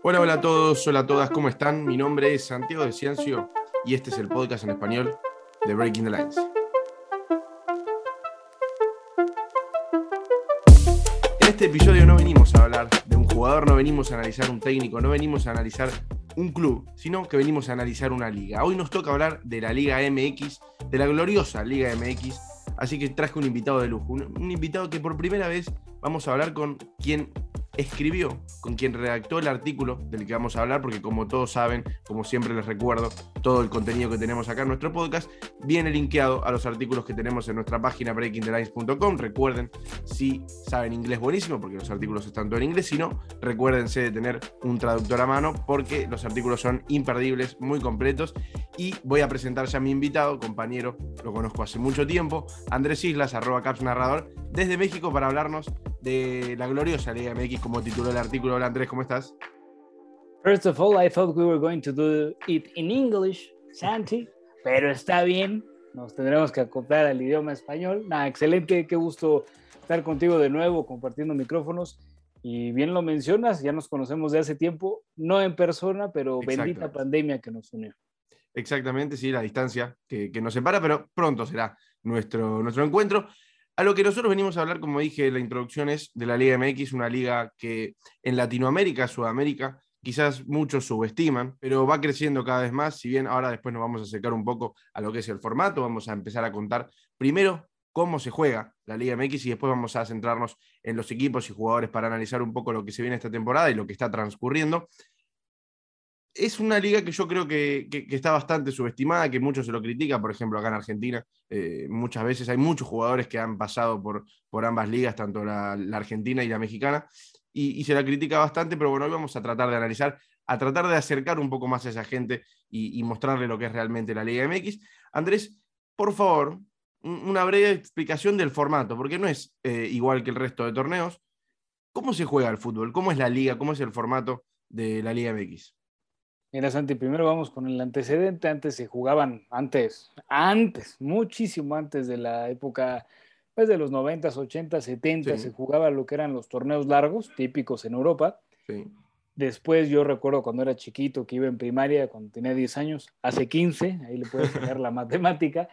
Hola, hola a todos, hola a todas, ¿cómo están? Mi nombre es Santiago de Ciencio y este es el podcast en español de Breaking the Lines. En este episodio no venimos a hablar de un jugador, no venimos a analizar un técnico, no venimos a analizar un club, sino que venimos a analizar una liga. Hoy nos toca hablar de la Liga MX, de la gloriosa Liga MX, así que traje un invitado de lujo, un, un invitado que por primera vez vamos a hablar con quien escribió, con quien redactó el artículo del que vamos a hablar, porque como todos saben, como siempre les recuerdo, todo el contenido que tenemos acá en nuestro podcast viene linkeado a los artículos que tenemos en nuestra página breakingthelines.com. Recuerden, si saben inglés buenísimo, porque los artículos están todo en inglés, si no, recuérdense de tener un traductor a mano, porque los artículos son imperdibles, muy completos. Y voy a presentar ya a mi invitado, compañero, lo conozco hace mucho tiempo, Andrés Islas, arroba caps narrador, desde México para hablarnos de la gloriosa Liga MX, como tituló el artículo. Hola Andrés, ¿cómo estás? First of all, I thought we were going to do it in English, Santi, pero está bien, nos tendremos que acoplar al idioma español. Nada, excelente, qué gusto estar contigo de nuevo, compartiendo micrófonos. Y bien lo mencionas, ya nos conocemos de hace tiempo, no en persona, pero bendita pandemia que nos unió. Exactamente, sí, la distancia que, que nos separa, pero pronto será nuestro, nuestro encuentro. A lo que nosotros venimos a hablar, como dije en la introducción, es de la Liga MX, una liga que en Latinoamérica, Sudamérica, quizás muchos subestiman, pero va creciendo cada vez más. Si bien ahora después nos vamos a acercar un poco a lo que es el formato, vamos a empezar a contar primero cómo se juega la Liga MX y después vamos a centrarnos en los equipos y jugadores para analizar un poco lo que se viene esta temporada y lo que está transcurriendo es una liga que yo creo que, está bastante subestimada, que muchos se lo critican, por ejemplo, acá en Argentina. Eh, muchas veces hay muchos jugadores que han pasado por, por ambas ligas, tanto la, argentina y la mexicana, y, se la critica bastante, pero bueno, hoy vamos a tratar de analizar, a tratar de acercar un poco más a esa gente y, mostrarle lo que es realmente la Liga MX. Andrés, por favor, una breve explicación del formato, porque no es eh, igual que el resto de torneos. ¿Cómo se juega el fútbol? ¿Cómo es la liga? ¿Cómo es el formato de la Liga MX? Mira, Santi, primero vamos con el antecedente. Antes se jugaban, antes, antes, muchísimo antes de la época, pues de los 90, 80, 70, se jugaba lo que eran los torneos largos, típicos en Europa. Después yo recuerdo cuando era chiquito, que iba en primaria, cuando tenía 10 años, hace 15, ahí le puedes sacar la matemática,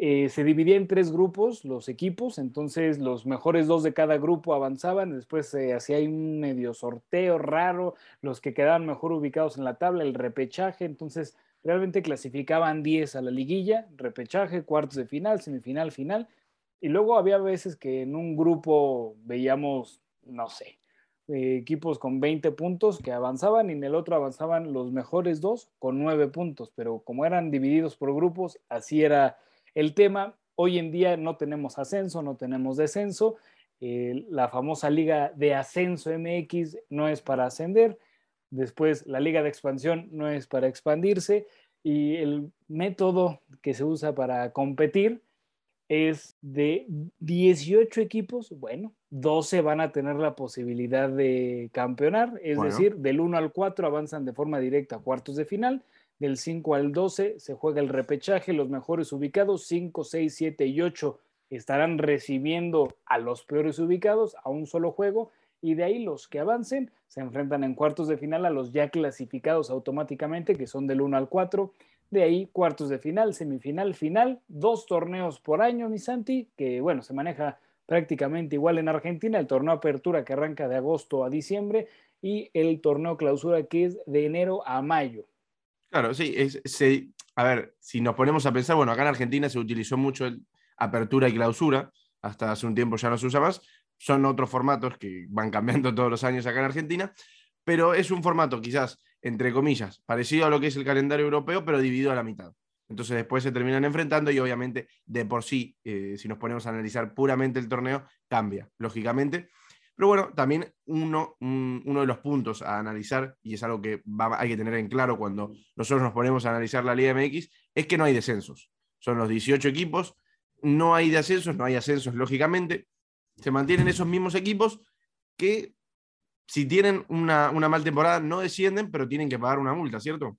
eh, se dividía en tres grupos los equipos, entonces los mejores dos de cada grupo avanzaban, después se hacía un medio sorteo raro, los que quedaban mejor ubicados en la tabla, el repechaje, entonces realmente clasificaban 10 a la liguilla, repechaje, cuartos de final, semifinal, final, y luego había veces que en un grupo veíamos, no sé, eh, equipos con 20 puntos que avanzaban y en el otro avanzaban los mejores dos con 9 puntos, pero como eran divididos por grupos, así era el tema. Hoy en día no tenemos ascenso, no tenemos descenso. Eh, la famosa liga de ascenso MX no es para ascender. Después la liga de expansión no es para expandirse. Y el método que se usa para competir es de 18 equipos, bueno, 12 van a tener la posibilidad de campeonar, es decir, del 1 al 4 avanzan de forma directa a cuartos de final, del 5 al 12 se juega el repechaje, los mejores ubicados, 5, 6, 7 y 8 estarán recibiendo a los peores ubicados a un solo juego y de ahí los que avancen se enfrentan en cuartos de final a los ya clasificados automáticamente, que son del 1 al 4. De ahí cuartos de final, semifinal, final, dos torneos por año, mi Santi, que bueno, se maneja prácticamente igual en Argentina, el torneo apertura que arranca de agosto a diciembre y el torneo clausura que es de enero a mayo. Claro, sí, a ver, si nos ponemos a pensar, bueno, acá en Argentina se utilizó mucho el apertura y clausura, hasta hace un tiempo ya no se usa más, son otros formatos que van cambiando todos los años acá en Argentina, pero es un formato quizás, entre comillas, parecido a lo que es el calendario europeo, pero dividido a la mitad. Entonces después se terminan enfrentando y obviamente de por sí, eh, si nos ponemos a analizar puramente el torneo, cambia, lógicamente. Pero bueno, también uno, uno de los puntos a analizar, y es algo que hay que tener en claro cuando nosotros nos ponemos a analizar la Liga MX, es que no hay descensos. Son los 18 equipos, no hay descensos, no hay ascensos, lógicamente. Se mantienen esos mismos equipos que si tienen una, una mal temporada no descienden, pero tienen que pagar una multa, ¿cierto?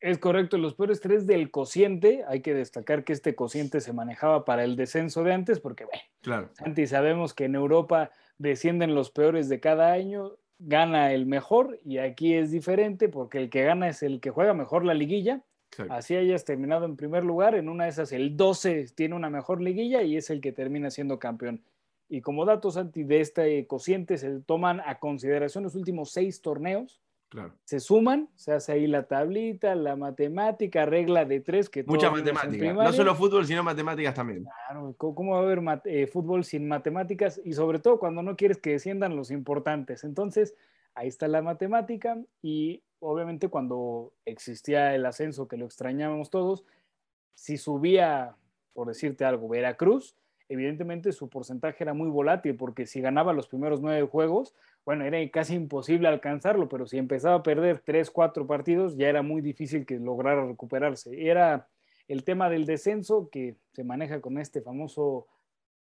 Es correcto, los peores tres del cociente, hay que destacar que este cociente se manejaba para el descenso de antes, porque, bueno, claro. antes sabemos que en Europa descienden los peores de cada año, gana el mejor y aquí es diferente porque el que gana es el que juega mejor la liguilla. Así hayas terminado en primer lugar, en una de esas el 12 tiene una mejor liguilla y es el que termina siendo campeón. Y como datos anti de este cociente se toman a consideración los últimos seis torneos se suman, se hace ahí la tablita, la matemática, regla de tres. que Mucha matemática. No solo fútbol, sino matemáticas también. Claro, ¿cómo va a haber eh, fútbol sin matemáticas? Y sobre todo cuando no quieres que desciendan los importantes. Entonces, ahí está la matemática y obviamente cuando existía el ascenso que lo extrañábamos todos, si subía, por decirte algo, Veracruz, evidentemente su porcentaje era muy volátil porque si ganaba los primeros nueve juegos, bueno, era casi imposible alcanzarlo, pero si empezaba a perder tres, cuatro partidos, ya era muy difícil que lograra recuperarse. Era el tema del descenso que se maneja con este famoso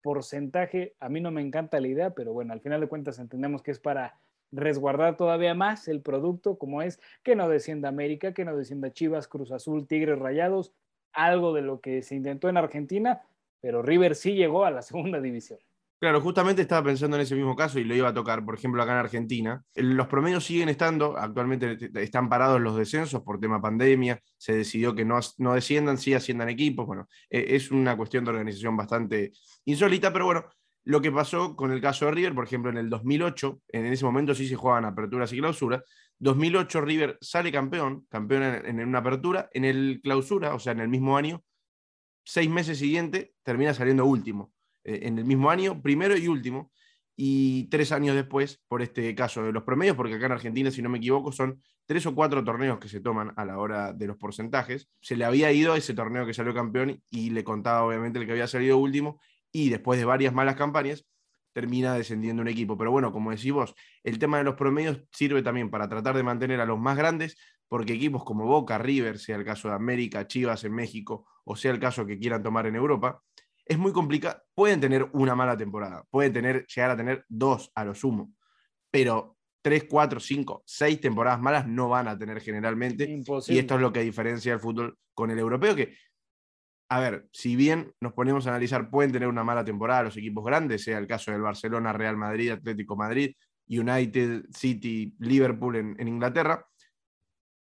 porcentaje. A mí no me encanta la idea, pero bueno, al final de cuentas entendemos que es para resguardar todavía más el producto, como es que no descienda América, que no descienda Chivas, Cruz Azul, Tigres Rayados, algo de lo que se intentó en Argentina, pero River sí llegó a la segunda división. Claro, justamente estaba pensando en ese mismo caso y lo iba a tocar, por ejemplo, acá en Argentina. Los promedios siguen estando, actualmente están parados los descensos por tema pandemia, se decidió que no, no desciendan, sí asciendan equipos. Bueno, e, es una cuestión de organización bastante insólita, pero bueno, lo que pasó con el caso de River, por ejemplo, en el 2008, en ese momento sí se jugaban aperturas y clausuras. 2008 River sale campeón, campeón en, en una apertura, en el clausura, o sea, en el mismo año, seis meses siguiente termina saliendo último, eh, en el mismo año, primero y último, y tres años después, por este caso de los promedios, porque acá en Argentina, si no me equivoco, son tres o cuatro torneos que se toman a la hora de los porcentajes. Se le había ido ese torneo que salió campeón y le contaba obviamente el que había salido último, y después de varias malas campañas, termina descendiendo un equipo. Pero bueno, como decís vos, el tema de los promedios sirve también para tratar de mantener a los más grandes, porque equipos como Boca, River, sea el caso de América, Chivas en México, o sea el caso que quieran tomar en Europa, es muy complicado. Pueden tener una mala temporada, pueden tener, llegar a tener dos a lo sumo, pero tres, cuatro, cinco, seis temporadas malas no van a tener generalmente. Y esto es lo que diferencia el fútbol con el europeo, que a ver, si bien nos ponemos a analizar, pueden tener una mala temporada los equipos grandes, sea el caso del Barcelona, Real Madrid, Atlético Madrid, United, City, Liverpool en, Inglaterra,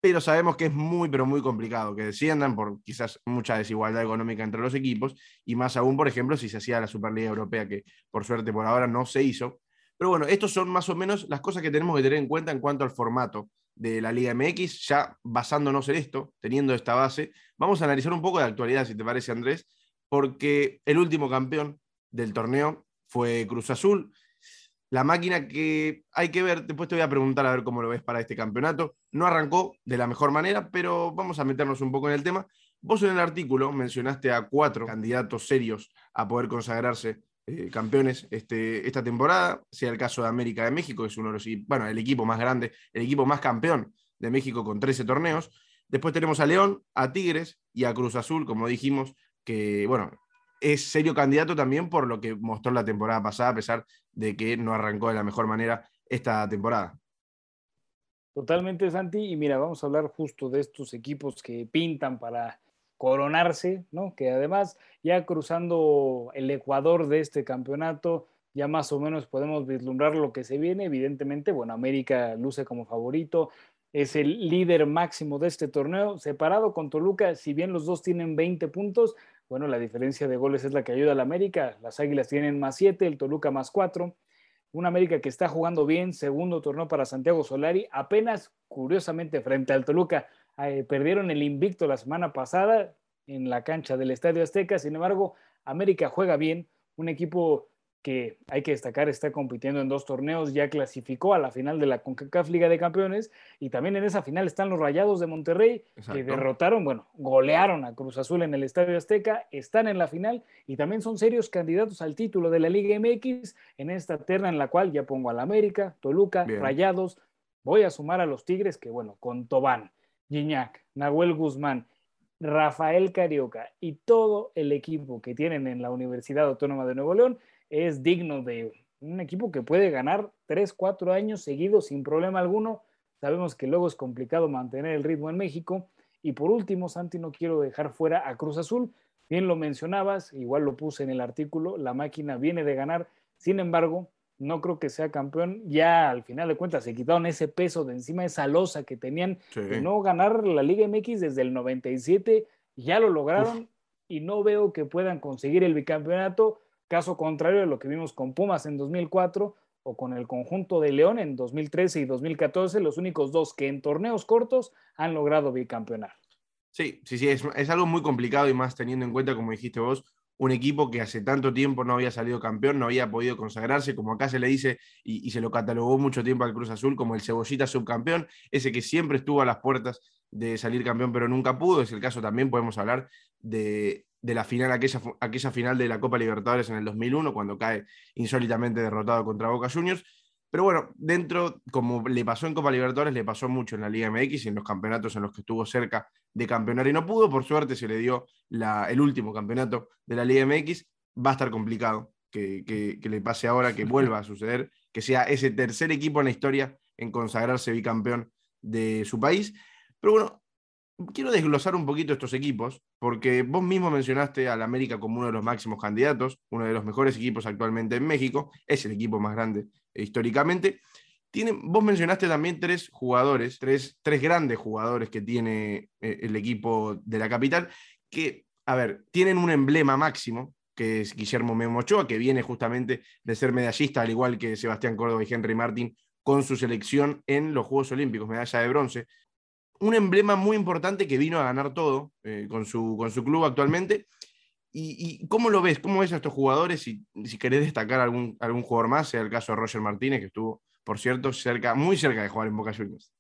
pero sabemos que es muy, pero muy complicado que desciendan por quizás mucha desigualdad económica entre los equipos, y más aún, por ejemplo, si se hacía la Superliga Europea, que por suerte por ahora no se hizo. Pero bueno, estos son más o menos las cosas que tenemos que tener en cuenta en cuanto al formato de la Liga MX, ya basándonos en esto, teniendo esta base, vamos a analizar un poco de actualidad, si te parece, Andrés, porque el último campeón del torneo fue Cruz Azul. La máquina que hay que ver, después te voy a preguntar a ver cómo lo ves para este campeonato. No arrancó de la mejor manera, pero vamos a meternos un poco en el tema. Vos en el artículo mencionaste a cuatro candidatos serios a poder consagrarse eh, campeones este, esta temporada, sea el caso de América de México, que es uno de los, bueno, el equipo más grande, el equipo más campeón de México con 13 torneos. Después tenemos a León, a Tigres y a Cruz Azul, como dijimos, que, bueno, es serio candidato también por lo que mostró la temporada pasada, a pesar de que no arrancó de la mejor manera esta temporada. Totalmente, Santi. Y mira, vamos a hablar justo de estos equipos que pintan para coronarse, ¿no? Que además ya cruzando el Ecuador de este campeonato, ya más o menos podemos vislumbrar lo que se viene. Evidentemente, bueno, América luce como favorito, es el líder máximo de este torneo, separado con Toluca, si bien los dos tienen 20 puntos, bueno, la diferencia de goles es la que ayuda al América, las Águilas tienen más 7, el Toluca más 4. Un América que está jugando bien, segundo torneo para Santiago Solari, apenas curiosamente frente al Toluca eh, perdieron el invicto la semana pasada en la cancha del Estadio Azteca. Sin embargo, América juega bien, un equipo que hay que destacar está compitiendo en dos torneos, ya clasificó a la final de la CONCACAF Liga de Campeones y también en esa final están los Rayados de Monterrey que derrotaron, bueno, golearon a Cruz Azul en el Estadio Azteca, están en la final y también son serios candidatos al título de la Liga MX en esta terna en la cual ya pongo al América, Toluca, Rayados, voy a sumar a los Tigres que bueno, con Tobán, Gignac, Nahuel Guzmán, Rafael Carioca y todo el equipo que tienen en la Universidad Autónoma de Nuevo León es digno de un equipo que puede ganar 3, 4 años seguidos sin problema alguno. Sabemos que luego es complicado mantener el ritmo en México. Y por último, Santi, no quiero dejar fuera a Cruz Azul. Bien lo mencionabas, igual lo puse en el artículo, la máquina viene de ganar. Sin embargo, no creo que sea campeón. Ya al final de cuentas se quitaron ese peso de encima, esa losa que tenían de no ganar la Liga MX desde el 97. Ya lo lograron y no veo que puedan conseguir el bicampeonato. Caso contrario de lo que vimos con Pumas en 2004 o con el conjunto de León en 2013 y 2014, los únicos dos que en torneos cortos han logrado bicampeonar. Sí, sí, sí, es, es algo muy complicado y más teniendo en cuenta, como dijiste vos, un equipo que hace tanto tiempo no había salido campeón, no había podido consagrarse, como acá se le dice y, se lo catalogó mucho tiempo al Cruz Azul como el cebollita subcampeón, ese que siempre estuvo a las puertas de salir campeón pero nunca pudo. Es el caso también, podemos hablar de, la final, aquella, aquella final de la Copa Libertadores en el 2001, cuando cae insólitamente derrotado contra Boca Juniors. Pero bueno, dentro, como le pasó en Copa Libertadores, le pasó mucho en la Liga MX y en los campeonatos en los que estuvo cerca de campeonar y no pudo. Por suerte se le dio el último campeonato de la Liga MX. Va a estar complicado que, que, le pase ahora, que vuelva a suceder, que sea ese tercer equipo en la historia en consagrarse bicampeón de su país. Pero bueno, quiero desglosar un poquito estos equipos, porque vos mismo mencionaste al América como uno de los máximos candidatos, uno de los mejores equipos actualmente en México, es el equipo más grande históricamente. Tiene, vos mencionaste también tres jugadores, tres, tres grandes jugadores que tiene eh, el equipo de la capital, que, a ver, tienen un emblema máximo, que es Guillermo Memo Ochoa, que viene justamente de ser medallista, al igual que Sebastián Córdoba y Henry Martín, con su selección en los Juegos Olímpicos, medalla de bronce un emblema muy importante que vino a ganar todo eh, con, su, con su club actualmente. Y, cómo lo ves? ¿Cómo ves a estos jugadores? Si, si querés destacar algún, algún jugador más, sea el caso de Roger Martínez, que estuvo, por cierto, cerca, muy cerca de jugar en Boca Juniors.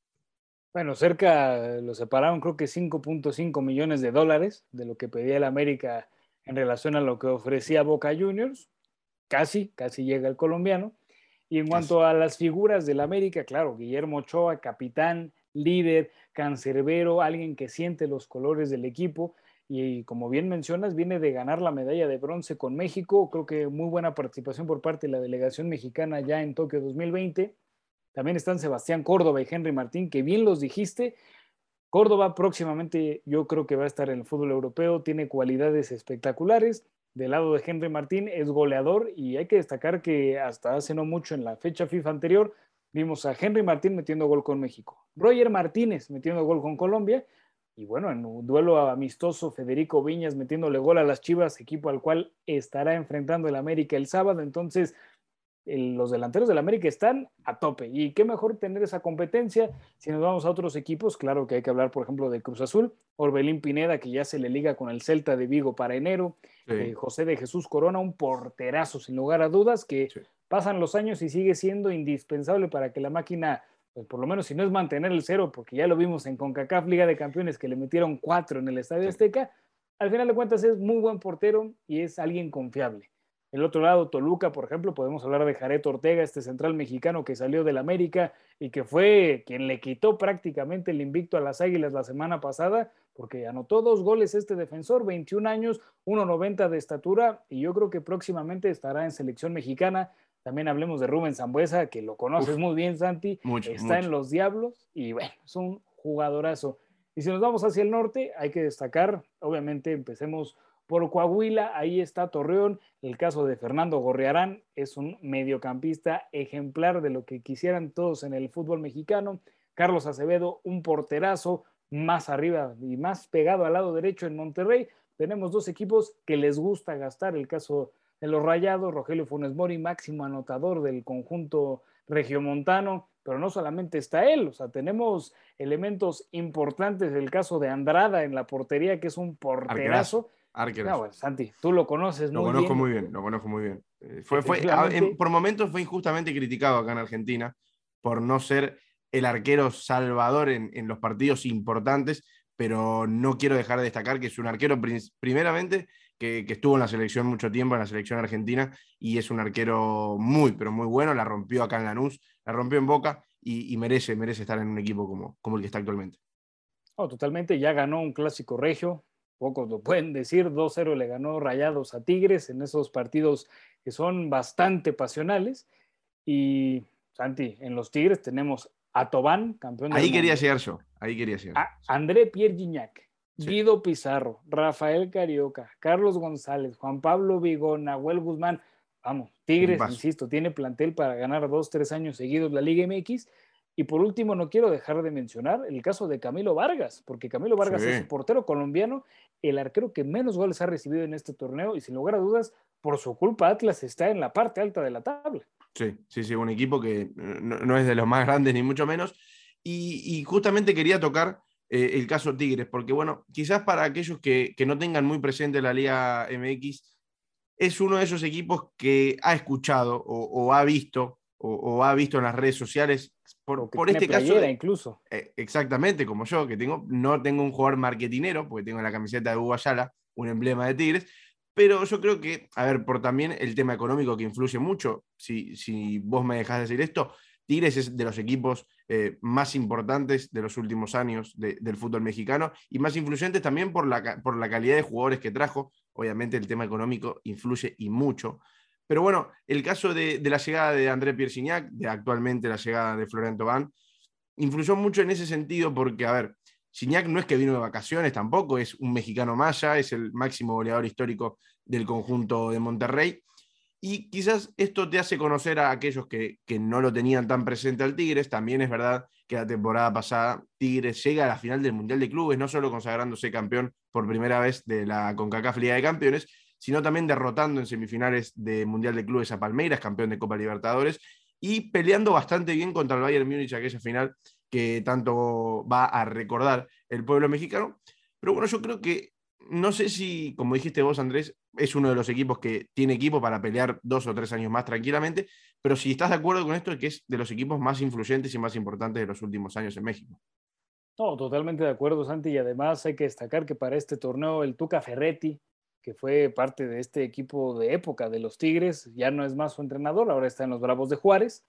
Bueno, cerca lo separaron creo que 5.5 millones de dólares de lo que pedía el América en relación a lo que ofrecía Boca Juniors. Casi, casi llega el colombiano. Y en cuanto a las figuras del América, claro, Guillermo Ochoa, capitán, líder, cancerbero, alguien que siente los colores del equipo. Y como bien mencionas, viene de ganar la medalla de bronce con México. Creo que muy buena participación por parte de la delegación mexicana ya en Tokio 2020. También están Sebastián Córdoba y Henry Martín, que bien los dijiste. Córdoba próximamente yo creo que va a estar en el fútbol europeo, tiene cualidades espectaculares. Del lado de Henry Martín es goleador y hay que destacar que hasta hace no mucho en la fecha FIFA anterior Vimos a Henry Martín metiendo gol con México, Roger Martínez metiendo gol con Colombia y bueno, en un duelo amistoso, Federico Viñas metiéndole gol a las Chivas, equipo al cual estará enfrentando el América el sábado. Entonces, los delanteros del América están a tope. Y qué mejor tener esa competencia. Si nos vamos a otros equipos, claro que hay que hablar, por ejemplo, de Cruz Azul, Orbelín Pineda, que ya se le liga con el Celta de Vigo para enero, eh, José de Jesús Corona, un porterazo sin lugar a dudas, que pasan los años y sigue siendo indispensable para que la máquina, pues por lo menos si no es mantener el cero, porque ya lo vimos en CONCACAF Liga de Campeones que le metieron cuatro en el Estadio Azteca, al final de cuentas es muy buen portero y es alguien confiable. El otro lado, Toluca, por ejemplo, podemos hablar de Jared Ortega, este central mexicano que salió del América y que fue quien le quitó prácticamente el invicto a las Águilas la semana pasada, porque anotó dos goles este defensor, 21 años, 1,90 de estatura, y yo creo que próximamente estará en selección mexicana. También hablemos de Rubén Zambuesa, que lo conoces muy bien, Santi. Está en los Diablos y bueno, es un jugadorazo. Y si nos vamos hacia el norte, hay que destacar, obviamente empecemos por Coahuila, ahí está Torreón. El caso de Fernando Gorriarán es un mediocampista ejemplar de lo que quisieran todos en el fútbol mexicano. Carlos Acevedo, un porterazo más arriba y más pegado al lado derecho en Monterrey. Tenemos dos equipos que les gusta gastar. El caso de los Rayados, Rogelio Funes Mori, máximo anotador del conjunto regiomontano, pero no solamente está él, o sea, tenemos elementos importantes del caso de Andrada en la portería, que es un porterazo. No, Santi, tú lo conoces lo conozco muy bien, lo conozco muy bien. Eh, fue, fue, por momentos fue injustamente criticado acá en Argentina por no ser el arquero salvador en, en, los partidos importantes, pero no quiero dejar de destacar que es un arquero primeramente que, que, estuvo en la selección mucho tiempo, en la selección argentina, y es un arquero muy, pero muy bueno, la rompió acá en Lanús, la rompió en Boca y, y merece, merece estar en un equipo como, como el que está actualmente. Oh, totalmente, ya ganó un clásico regio, pocos lo pueden decir, 2-0 le ganó Rayados a Tigres en esos partidos que son bastante pasionales. Y Santi, en los Tigres tenemos a Tobán, campeón de Ahí quería llegar yo, ahí quería llegar. A André Pierre Gignac, Guido Pizarro, Rafael Carioca, Carlos González, Juan Pablo Vigón, Nahuel Guzmán. vamos, Tigres, insisto, tiene plantel para ganar dos, tres años seguidos la Liga MX. Y por último, no quiero dejar de mencionar el caso de Camilo Vargas, porque Camilo Vargas es un portero colombiano, el arquero que menos goles ha recibido en este torneo y sin lugar a dudas, por su culpa Atlas está en la parte alta de la tabla. Sí, sí, sí, un equipo que no, es de los más grandes ni mucho menos. Y, justamente quería tocar eh, el caso Tigres, porque bueno, quizás para aquellos que, no tengan muy presente la Liga MX, es uno de esos equipos que ha escuchado o, ha visto o, ha visto en las redes sociales por, por este caso. incluso. Eh, exactamente, como yo, que tengo, no tengo un jugador marketinero, porque tengo la camiseta de Hugo Ayala, un emblema de Tigres, pero yo creo que, a ver, por también el tema económico que influye mucho, si, si vos me dejás decir esto, Tigres es de los equipos eh, más importantes de los últimos años del fútbol mexicano y más influyentes también por la, por la calidad de jugadores que trajo. Obviamente el tema económico influye y mucho. Pero bueno, el caso de, la llegada de André Pierre de actualmente la llegada de Florent Van, influyó mucho en ese sentido porque, a ver, Gignac no es que vino de vacaciones tampoco, es un mexicano maya, es el máximo goleador histórico del conjunto de Monterrey. Y quizás esto te hace conocer a aquellos que, no lo tenían tan presente al Tigres. También es verdad que la temporada pasada Tigres llega a la final del Mundial de Clubes, no solo consagrándose campeón por primera vez de la CONCACAF Liga de Campeones, sino también derrotando en semifinales de Mundial de Clubes a Palmeiras, campeón de Copa Libertadores, y peleando bastante bien contra el Bayern Múnich aquella final que tanto va a recordar el pueblo mexicano. Pero bueno, yo creo que, no sé si, como dijiste vos, Andrés, es uno de los equipos que tiene equipo para pelear dos o tres años más tranquilamente, pero si estás de acuerdo con esto, es que es de los equipos más influyentes y más importantes de los últimos años en México. No, totalmente de acuerdo, Santi, y además hay que destacar que para este torneo el Tuca Ferretti, que fue parte de este equipo de época de los Tigres, ya no es más su entrenador, ahora está en los Bravos de Juárez,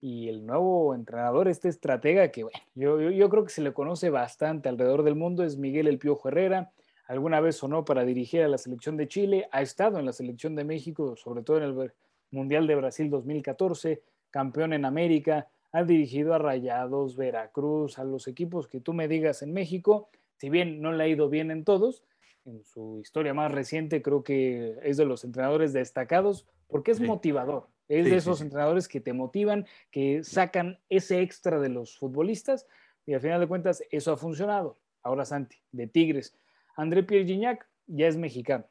y el nuevo entrenador, este estratega que, bueno, yo, yo, creo que se le conoce bastante alrededor del mundo, es Miguel El Piojo Herrera. Alguna vez sonó para dirigir a la selección de Chile, ha estado en la selección de México, sobre todo en el Mundial de Brasil 2014, campeón en América, ha dirigido a Rayados, Veracruz, a los equipos que tú me digas en México, si bien no le ha ido bien en todos, en su historia más reciente creo que es de los entrenadores destacados porque es motivador. Es de esos entrenadores que te motivan, que sacan ese extra de los futbolistas y al final de cuentas eso ha funcionado. Ahora Santi, de Tigres. André Pierre Gignac ya es mexicano.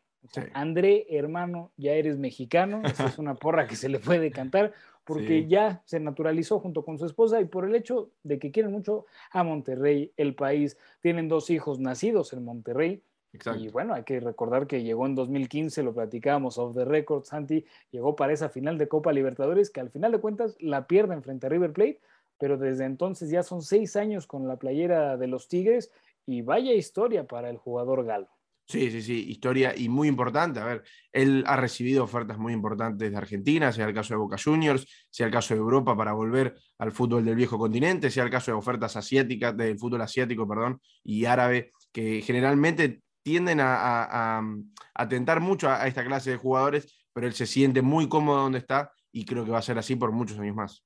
André, hermano, ya eres mexicano. Esa es una porra que se le puede cantar porque ya se naturalizó junto con su esposa y por el hecho de que quieren mucho a Monterrey, el país. Tienen dos hijos nacidos en Monterrey y bueno, hay que recordar que llegó en 2015, lo platicábamos off the record, Santi, llegó para esa final de Copa Libertadores que al final de cuentas la pierden frente a River Plate, pero desde entonces ya son seis años con la playera de los Tigres y vaya historia para el jugador galo. Sí, sí, sí, historia y muy importante. A ver, él ha recibido ofertas muy importantes de Argentina, sea el caso de Boca Juniors, sea el caso de Europa para volver al fútbol del viejo continente, sea el caso de ofertas asiáticas, del fútbol asiático, perdón, y árabe, que generalmente tienden a, atentar mucho a, esta clase de jugadores, pero él se siente muy cómodo donde está y creo que va a ser así por muchos años más.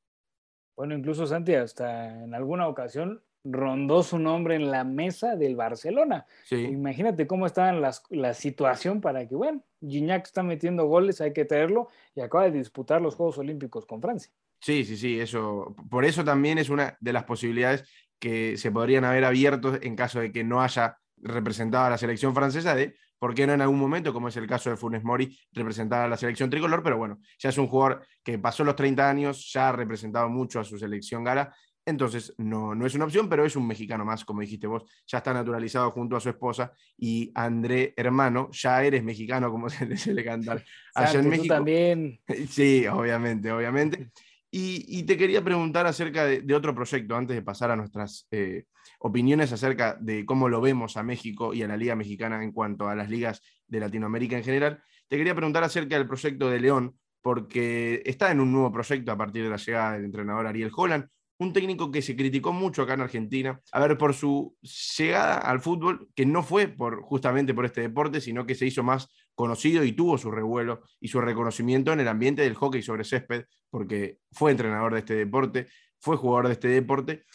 Bueno, incluso Santi hasta en alguna ocasión rondó su nombre en la mesa del Barcelona. Imagínate cómo está la situación para que, bueno, Gignac está metiendo goles, hay que traerlo y acaba de disputar los Juegos Olímpicos con Francia. Sí, sí, sí, eso. Por eso también es una de las posibilidades que se podrían haber abierto en caso de que no haya representaba a la selección francesa de por qué no en algún momento, como es el caso de Funes Mori, representaba a la selección tricolor, pero bueno, ya es un jugador que pasó los 30 años, ya ha representado mucho a su selección gala, entonces no, no es una opción, pero es un mexicano más, como dijiste vos, ya está naturalizado junto a su esposa y André Hermano, ya eres mexicano, como se le cantar allá en México. también. Sí, obviamente, obviamente. Y, te quería preguntar acerca de, otro proyecto, antes de pasar a nuestras eh, opiniones acerca de cómo lo vemos a México y a la Liga Mexicana en cuanto a las ligas de Latinoamérica en general. Te quería preguntar acerca del proyecto de León, porque está en un nuevo proyecto a partir de la llegada del entrenador Ariel Holland, un técnico que se criticó mucho acá en Argentina, a ver, por su llegada al fútbol, que no fue por, justamente por este deporte, sino que se hizo más conocido y tuvo su revuelo y su reconocimiento en el ambiente del hockey sobre césped, porque fue entrenador de este deporte, fue jugador de este deporte,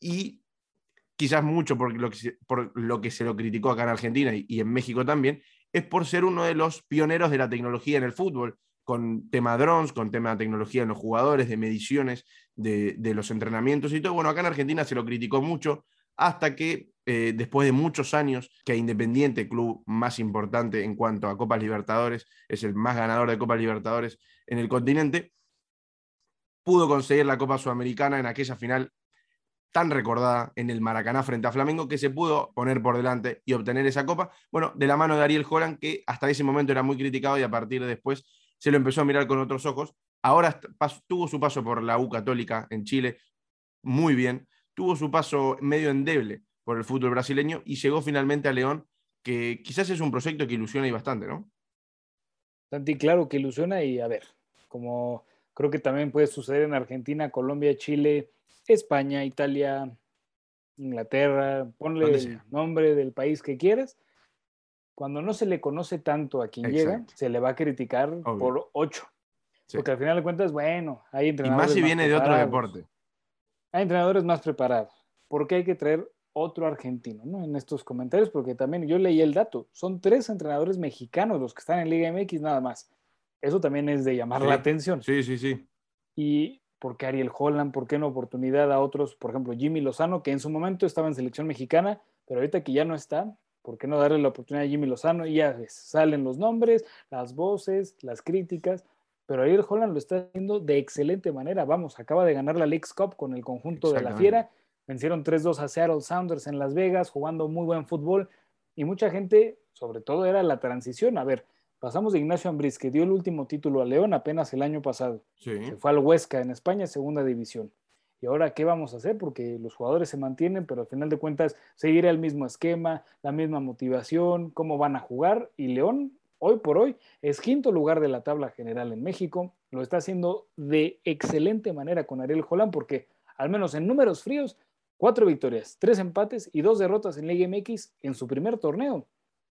y quizás mucho por lo que se, lo, criticó acá en Argentina y, y en México también, es por ser uno de los pioneros de la tecnología en el fútbol, con tema drones, con tema de tecnología en los jugadores, de mediciones, de, los entrenamientos y todo. Bueno, acá en Argentina se lo criticó mucho hasta que eh, después de muchos años que Independiente, club más importante en cuanto a Copas Libertadores, es el más ganador de Copas Libertadores en el continente, pudo conseguir la Copa Sudamericana en aquella final tan recordada en el Maracaná frente a Flamengo, que se pudo poner por delante y obtener esa copa. Bueno, de la mano de Ariel Holland, que hasta ese momento era muy criticado y a partir de después se lo empezó a mirar con otros ojos. Ahora tuvo su paso por la U Católica en Chile, muy bien. Tuvo su paso medio endeble por el fútbol brasileño y llegó finalmente a León, que quizás es un proyecto que ilusiona y bastante, ¿no? Santi, claro que ilusiona y a ver, como creo que también puede suceder en Argentina, Colombia, Chile, España, Italia, Inglaterra, ponle el nombre del país que quieras. Cuando no se le conoce tanto a quien llega, se le va a criticar por ocho. Porque al final de cuentas, bueno, hay entrenadores. Y más si viene de otro deporte. Hay entrenadores más preparados. ¿Por qué hay que traer otro argentino ¿no? en estos comentarios? Porque también yo leí el dato. Son tres entrenadores mexicanos los que están en Liga MX nada más. Eso también es de llamar la atención. Sí, sí, sí. Y ¿Por qué Ariel Holland? ¿Por qué no oportunidad a otros? Por ejemplo, Jimmy Lozano, que en su momento estaba en selección mexicana, pero ahorita que ya no está, ¿por qué no darle la oportunidad a Jimmy Lozano? Y ya salen los nombres, las voces, las críticas, pero Ariel Holland lo está haciendo de excelente manera. Vamos, acaba de ganar la League's Cup con el conjunto de la Fiera. Vencieron 3-2 a Seattle Sounders en Las Vegas, jugando muy buen fútbol. Y mucha gente, sobre todo, era la transición. A ver, Pasamos de Ignacio Ambriz, que dio el último título a León apenas el año pasado. Se fue al Huesca en España, segunda división. ¿Y ahora qué vamos a hacer? Porque los jugadores se mantienen, pero al final de cuentas seguirá el mismo esquema, la misma motivación, cómo van a jugar. Y León, hoy por hoy, es quinto lugar de la tabla general en México. Lo está haciendo de excelente manera con Ariel Jolán, porque al menos en números fríos, cuatro victorias, tres empates y dos derrotas en Liga MX en su primer torneo. O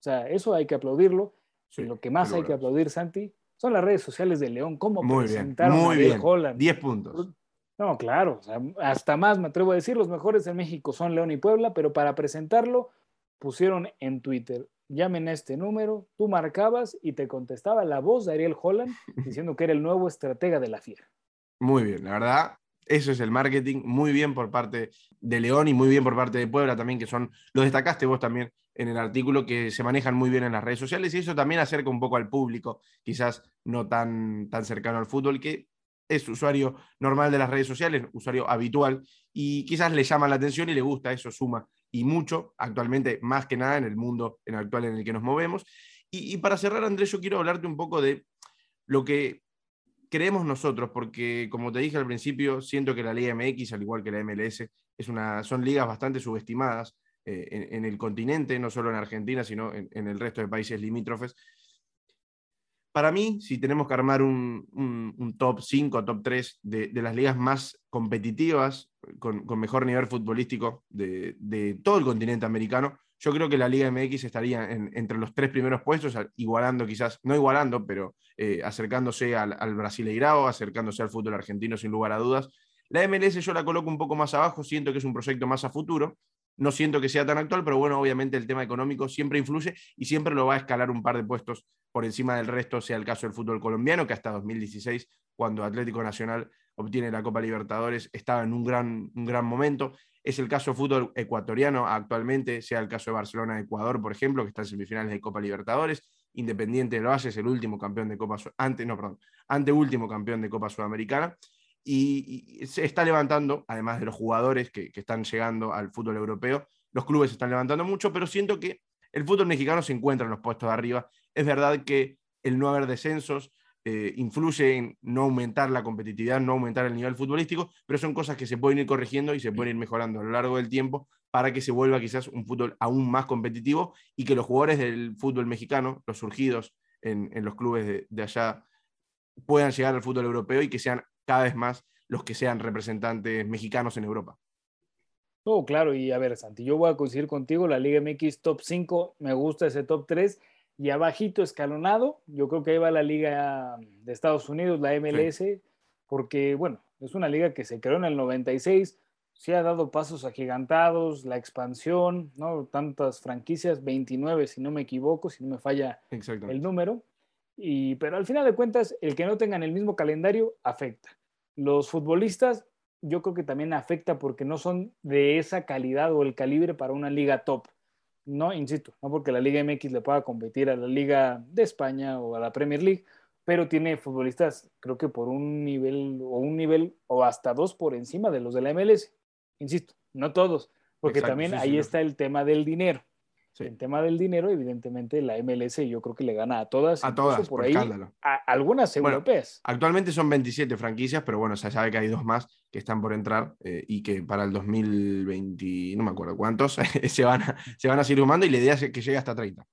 sea, eso hay que aplaudirlo lo que más hay que aplaudir, Santi, son las redes sociales de León. ¿Cómo muy presentaron bien, muy bien. Holland? 10 puntos. No, claro, hasta más me atrevo a decir, los mejores en México son León y Puebla, pero para presentarlo pusieron en Twitter, llamen a este número, tú marcabas y te contestaba la voz de Ariel Holland diciendo que era el nuevo estratega de la Fiera. Muy bien, la verdad, eso es el marketing, muy bien por parte de León y muy bien por parte de Puebla también, que son, lo destacaste vos también en el artículo, que se manejan muy bien en las redes sociales y eso también acerca un poco al público, quizás no tan, tan cercano al fútbol, que es usuario normal de las redes sociales, usuario habitual, y quizás le llama la atención y le gusta, eso suma y mucho actualmente, más que nada en el mundo en actual en el que nos movemos. Y, y para cerrar, Andrés, yo quiero hablarte un poco de lo que creemos nosotros, porque como te dije al principio, siento que la Liga MX, al igual que la MLS, es una, son ligas bastante subestimadas eh, en, el continente, no solo en Argentina, sino en, el resto de países limítrofes. Para mí, si tenemos que armar un, top 5, top 3 de, las ligas más competitivas, con, mejor nivel futbolístico de, todo el continente americano, yo creo que la Liga MX estaría entre los tres primeros puestos, igualando quizás, no igualando, pero eh, acercándose al, al Brasileirao, acercándose al fútbol argentino sin lugar a dudas. La MLS yo la coloco un poco más abajo, siento que es un proyecto más a futuro, no siento que sea tan actual, pero bueno, obviamente el tema económico siempre influye y siempre lo va a escalar un par de puestos por encima del resto, sea el caso del fútbol colombiano, que hasta 2016, cuando Atlético Nacional obtiene la Copa Libertadores, estaba en un gran, un gran momento. Es el caso fútbol ecuatoriano actualmente, sea el caso de Barcelona-Ecuador, por ejemplo, que está en semifinales de Copa Libertadores. Independiente de lo hace, es el último campeón de Copa ante, no, perdón, anteúltimo campeón de Copa Sudamericana. Y, se está levantando, además de los jugadores que, que están llegando al fútbol europeo, los clubes se están levantando mucho, pero siento que el fútbol mexicano se encuentra en los puestos de arriba. Es verdad que el no haber descensos, eh, influye en no aumentar la competitividad, no aumentar el nivel futbolístico, pero son cosas que se pueden ir corrigiendo y se pueden ir mejorando a lo largo del tiempo para que se vuelva quizás un fútbol aún más competitivo y que los jugadores del fútbol mexicano, los surgidos en, los clubes de, allá, puedan llegar al fútbol europeo y que sean cada vez más los que sean representantes mexicanos en Europa. Oh, claro, y a ver, Santi, yo voy a coincidir contigo, la Liga MX top 5, me gusta ese top 3, y abajito escalonado, yo creo que ahí va la liga de Estados Unidos, la MLS, porque bueno, es una liga que se creó en el 96, se ha dado pasos agigantados, la expansión, ¿no? Tantas franquicias, 29 si no me equivoco, si no me falla el número. Y, pero al final de cuentas, el que no tengan el mismo calendario afecta. Los futbolistas, yo creo que también afecta porque no son de esa calidad o el calibre para una liga top. No, insisto, no porque la Liga MX le pueda competir a la Liga de España o a la Premier League, pero tiene futbolistas, creo que por un nivel o un nivel o hasta dos por encima de los de la MLS. Insisto, no todos, porque también ahí está el tema del dinero. El tema del dinero, evidentemente, la MLS yo creo que le gana a todas. A todas, por, ahí. A algunas europeas. Actualmente son 27 franquicias, pero bueno, se sabe que hay dos más que están por entrar eh, y que para el 2020, no me acuerdo cuántos, se, van a, se van a seguir sumando y la idea es que llegue hasta 30.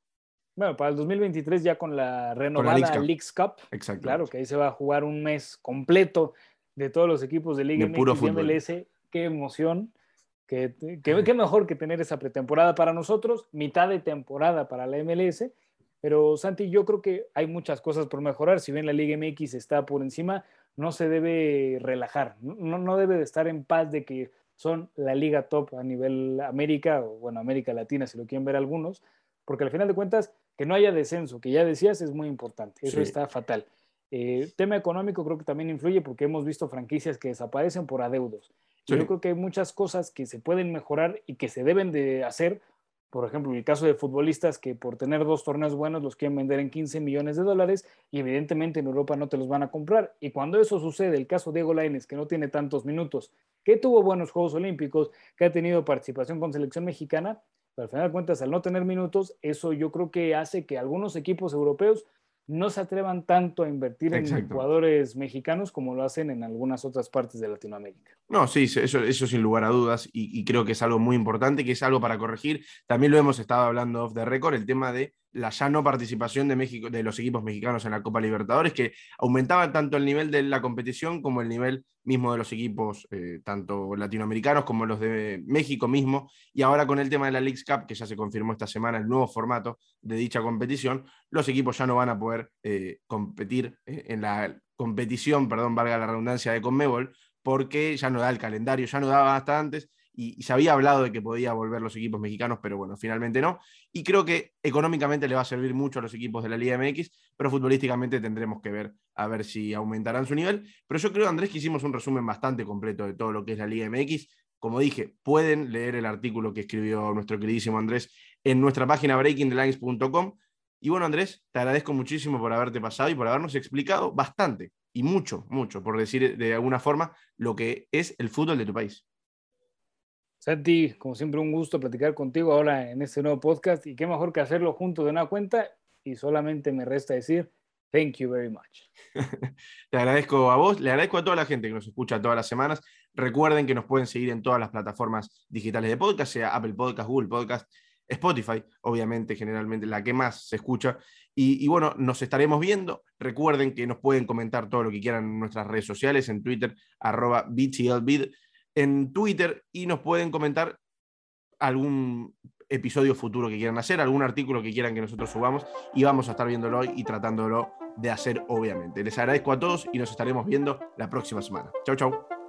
Bueno, para el 2023 ya con la renovada Leagues Cup. Exacto. Claro que ahí se va a jugar un mes completo de todos los equipos de Liga de puro MLS. Qué emoción. Qué, qué, mejor que tener esa pretemporada para nosotros, mitad de temporada para la MLS. Pero Santi, yo creo que hay muchas cosas por mejorar. Si bien la Liga MX está por encima, no se debe relajar. No, no debe de estar en paz de que son la liga top a nivel América, o bueno, América Latina, si lo quieren ver algunos, porque al final de cuentas, que no haya descenso, que ya decías, es muy importante. Eso está fatal. Eh, tema económico creo que también influye porque hemos visto franquicias que desaparecen por adeudos. Yo creo que hay muchas cosas que se pueden mejorar y que se deben de hacer. Por ejemplo, el caso de futbolistas que por tener dos torneos buenos los quieren vender en 15 millones de dólares y evidentemente en Europa no te los van a comprar. Y cuando eso sucede, el caso de Diego Lainez, que no tiene tantos minutos, que tuvo buenos Juegos Olímpicos, que ha tenido participación con selección mexicana, pero al final de cuentas, al no tener minutos, eso yo creo que hace que algunos equipos europeos no se atrevan tanto a invertir en jugadores mexicanos como lo hacen en algunas otras partes de Latinoamérica. No, sí, eso, eso sin lugar a dudas, y, creo que es algo muy importante, que es algo para corregir. También lo hemos estado hablando off the record, el tema de la ya no participación de, México, de los equipos mexicanos en la Copa Libertadores, que aumentaba tanto el nivel de la competición como el nivel mismo de los equipos, eh, tanto latinoamericanos como los de México mismo. Y ahora con el tema de la Leagues Cup, que ya se confirmó esta semana el nuevo formato de dicha competición, los equipos ya no van a poder eh, competir eh, en la competición, perdón, valga la redundancia, de Conmebol, porque ya no da el calendario, ya no daba hasta antes y, se había hablado de que podía volver los equipos mexicanos, pero bueno, finalmente no. Y creo que económicamente le va a servir mucho a los equipos de la Liga MX, pero futbolísticamente tendremos que ver a ver si aumentarán su nivel. Pero yo creo, Andrés, que hicimos un resumen bastante completo de todo lo que es la Liga MX. Como dije, pueden leer el artículo que escribió nuestro queridísimo Andrés en nuestra página breakingthelines.com. Y bueno, Andrés, te agradezco muchísimo por haberte pasado y por habernos explicado bastante y mucho, mucho, por decir de alguna forma, lo que es el fútbol de tu país. Santi, como siempre, un gusto platicar contigo ahora en este nuevo podcast y qué mejor que hacerlo junto de una cuenta y solamente me resta decir thank you very much. Te agradezco a vos, le agradezco a toda la gente que nos escucha todas las semanas. Recuerden que nos pueden seguir en todas las plataformas digitales de podcast, sea Apple Podcast, Google Podcast, Spotify, obviamente, generalmente la que más se escucha. Y, bueno, nos estaremos viendo. Recuerden que nos pueden comentar todo lo que quieran en nuestras redes sociales, en Twitter, arroba BTLBid en Twitter y nos pueden comentar algún episodio futuro que quieran hacer, algún artículo que quieran que nosotros subamos y vamos a estar viéndolo hoy y tratándolo de hacer, obviamente. Les agradezco a todos y nos estaremos viendo la próxima semana. Chau, chau.